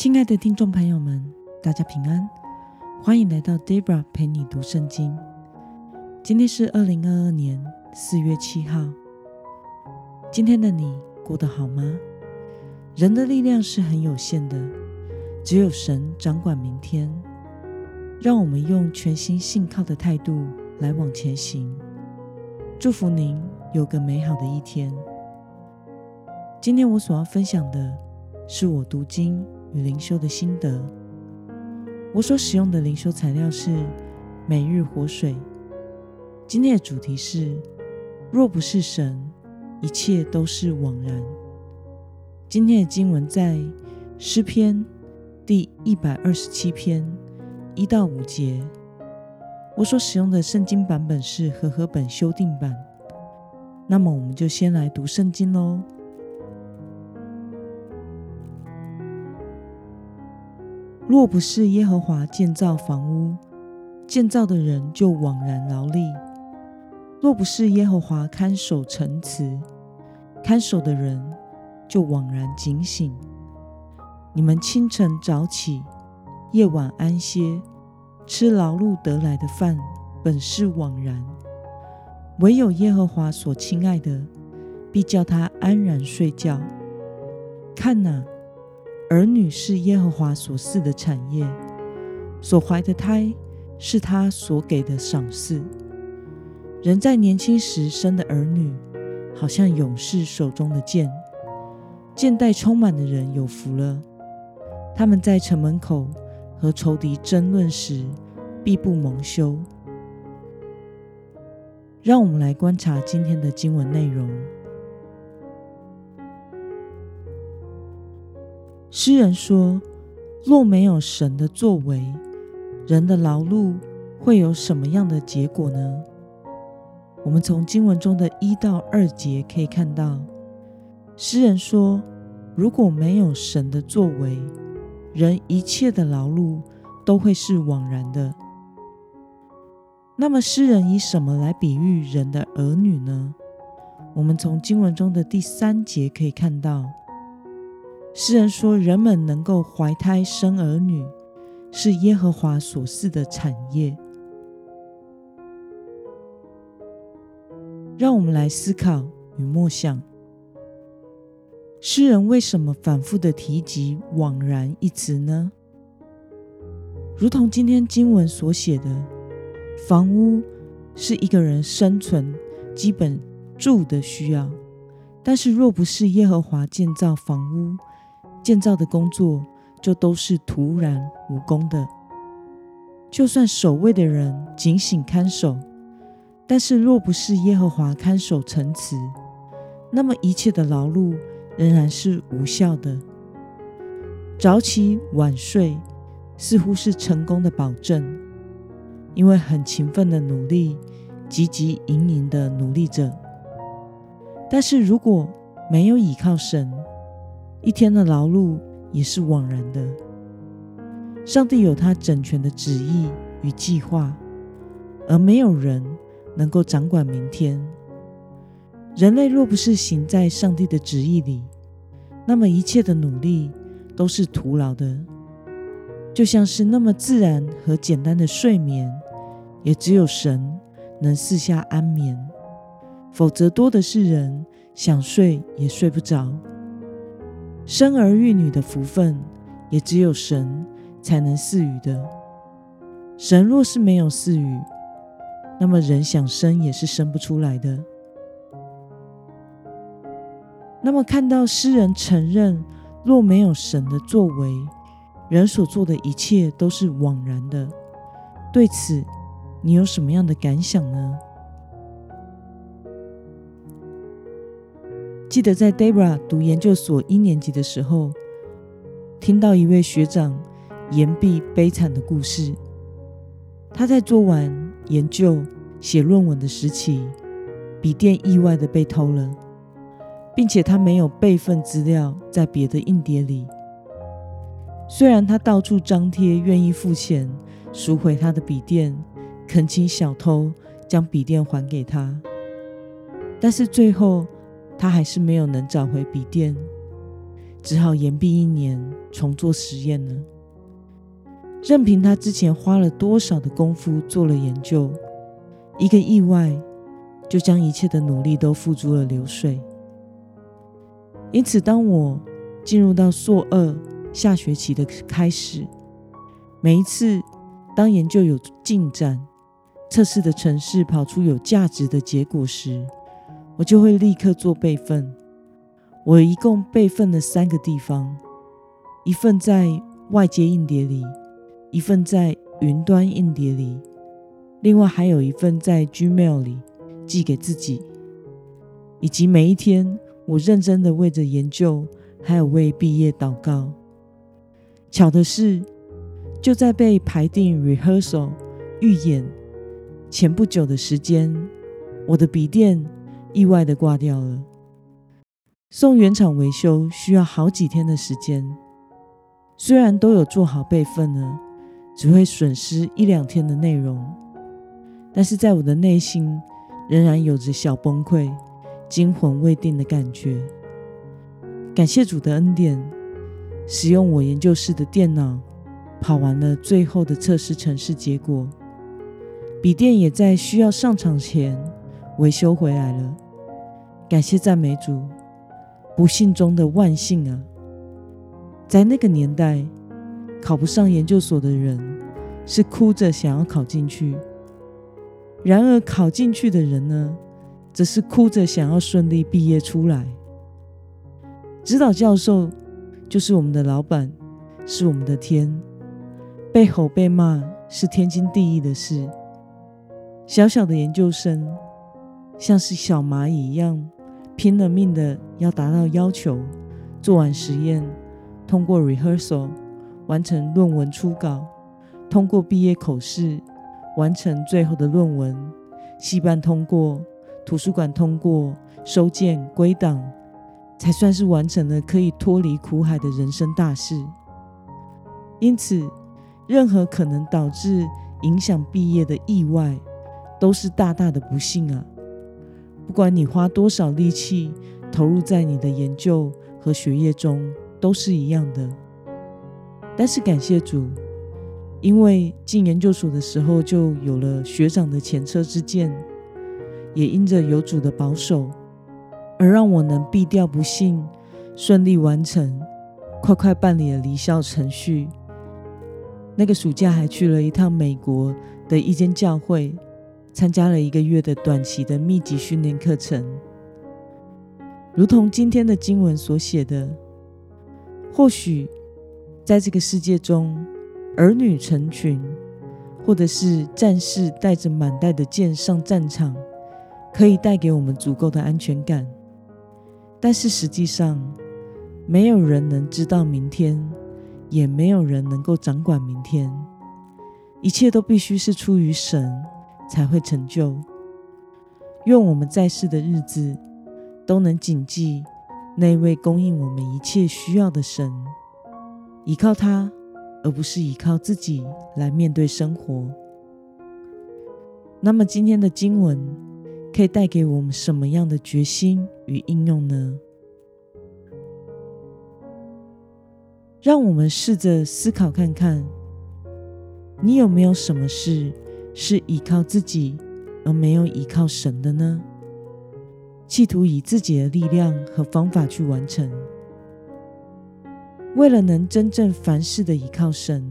亲爱的听众朋友们，大家平安，欢迎来到 Debra 陪你读圣经。今天是二零二二年四月七号。今天的你过得好吗？人的力量是很有限的，只有神掌管明天。让我们用全心信靠的态度来往前行。祝福您有个美好的一天。今天我所要分享的是我读经与灵修的心得。我所使用的灵修材料是每日活水。今天的主题是：若不是神，一切都是枉然。今天的经文在诗篇第一百二十七篇一到五节。我所使用的圣经版本是和合本修订版。那么，我们就先来读圣经喽。若不是耶和华建造房屋，建造的人就枉然劳力；若不是耶和华看守城池，看守的人就枉然警醒。你们清晨早起，夜晚安歇，吃劳碌得来的饭，本是枉然；唯有耶和华所亲爱的，必叫他安然睡觉。看哪！儿女是耶和华所赐的产业，所怀的胎是他所给的赏赐。人在年轻时生的儿女，好像勇士手中的剑，剑袋充满的人有福了。他们在城门口和仇敌争论时，必不蒙羞。让我们来观察今天的经文内容。诗人说：“若没有神的作为，人的劳碌会有什么样的结果呢？”我们从经文中的一到二节可以看到，诗人说：“如果没有神的作为，人一切的劳碌都会是枉然的。”那么，诗人以什么来比喻人的儿女呢？我们从经文中的第三节可以看到。诗人说：“人们能够怀胎生儿女，是耶和华所赐的产业。”让我们来思考与默想，诗人为什么反复的提及“枉然”一词呢？如同今天经文所写的，房屋是一个人生存基本住的需要，但是若不是耶和华建造房屋，建造的工作就都是徒然无功的。就算守卫的人警醒看守，但是若不是耶和华看守城池，那么一切的劳碌仍然是无效的。早起晚睡似乎是成功的保证，因为很勤奋的努力，汲汲营营的努力着。但是如果没有倚靠神，一天的劳碌也是枉然的。上帝有他整全的旨意与计划，而没有人能够掌管明天。人类若不是行在上帝的旨意里，那么一切的努力都是徒劳的。就像是那么自然和简单的睡眠，也只有神能赐下安眠，否则多的是人想睡也睡不着。生儿育女的福分，也只有神才能赐予的。神若是没有赐予，那么人想生也是生不出来的。那么看到诗人承认，若没有神的作为，人所做的一切都是枉然的。对此，你有什么样的感想呢？记得在 Debra 读研究所一年级的时候，听到一位学长言毕悲惨的故事。他在做完研究、写论文的时期，笔电意外的被偷了，并且他没有备份资料在别的硬碟里。虽然他到处张贴愿意付钱赎回他的笔电，恳请小偷将笔电还给他，但是最后。他还是没有能找回笔电，只好延毕一年重做实验了。任凭他之前花了多少的功夫做了研究，一个意外就将一切的努力都付诸了流水。因此，当我进入到硕二下学期的开始，每一次当研究有进展，测试的程式跑出有价值的结果时，我就会立刻做备份。我一共备份了三个地方：一份在外接硬碟里，一份在云端硬碟里，另外还有一份在 Gmail 里寄给自己。以及每一天，我认真的为着研究，还有为毕业祷告。巧的是，就在被排定 rehearsal 预演前不久的时间，我的笔电意外的挂掉了。送原厂维修需要好几天的时间，虽然都有做好备份了，只会损失一两天的内容，但是在我的内心仍然有着小崩溃、惊魂未定的感觉。感谢主的恩典，使用我研究室的电脑跑完了最后的测试程式结果，笔电也在需要上场前维修回来了。感谢赞美主。不幸中的万幸啊！在那个年代，考不上研究所的人是哭着想要考进去；然而考进去的人呢，则是哭着想要顺利毕业出来。指导教授就是我们的老板，是我们的天，被吼被骂是天经地义的事。小小的研究生，像是小蚂蚁一样。拼了命的要达到要求，做完实验，通过 rehearsal，完成论文初稿，通过毕业口试，完成最后的论文，系办通过，图书馆通过，收件归档，才算是完成了可以脱离苦海的人生大事。因此，任何可能导致影响毕业的意外，都是大大的不幸啊！不管你花多少力气投入在你的研究和学业中，都是一样的。但是感谢主，因为进研究所的时候就有了学长的前车之鉴，也因着有主的保守，而让我能避掉不幸，顺利完成，快快办理了离校程序。那个暑假还去了一趟美国的一间教会。参加了一个月的短期的密集训练课程，如同今天的经文所写的，或许在这个世界中，儿女成群，或者是战士带着满带的剑上战场，可以带给我们足够的安全感。但是实际上，没有人能知道明天，也没有人能够掌管明天，一切都必须是出于神。才会成就。愿我们在世的日子都能谨记那位供应我们一切需要的神，依靠他，而不是依靠自己来面对生活。那么今天的经文可以带给我们什么样的决心与应用呢？让我们试着思考看看，你有没有什么事？是依靠自己而没有依靠神的呢？企图以自己的力量和方法去完成，为了能真正凡事的依靠神，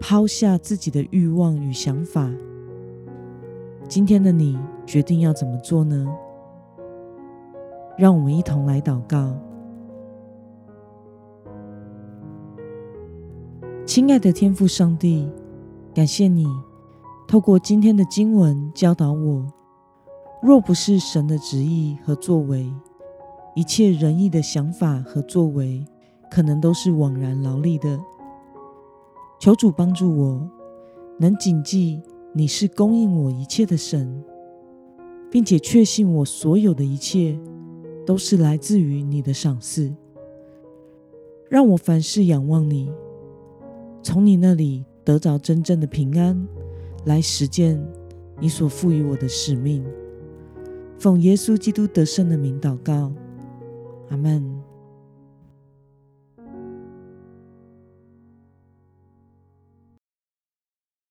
抛下自己的欲望与想法。今天的你决定要怎么做呢？让我们一同来祷告。亲爱的天父上帝，感谢你。透过今天的经文教导我，若不是神的旨意和作为，一切仁义的想法和作为，可能都是枉然劳力的。求主帮助我，能谨记你是供应我一切的神，并且确信我所有的一切都是来自于你的赏赐。让我凡事仰望你，从你那里得着真正的平安。来实践你所赋予我的使命，奉耶稣基督得胜的名祷告，阿门。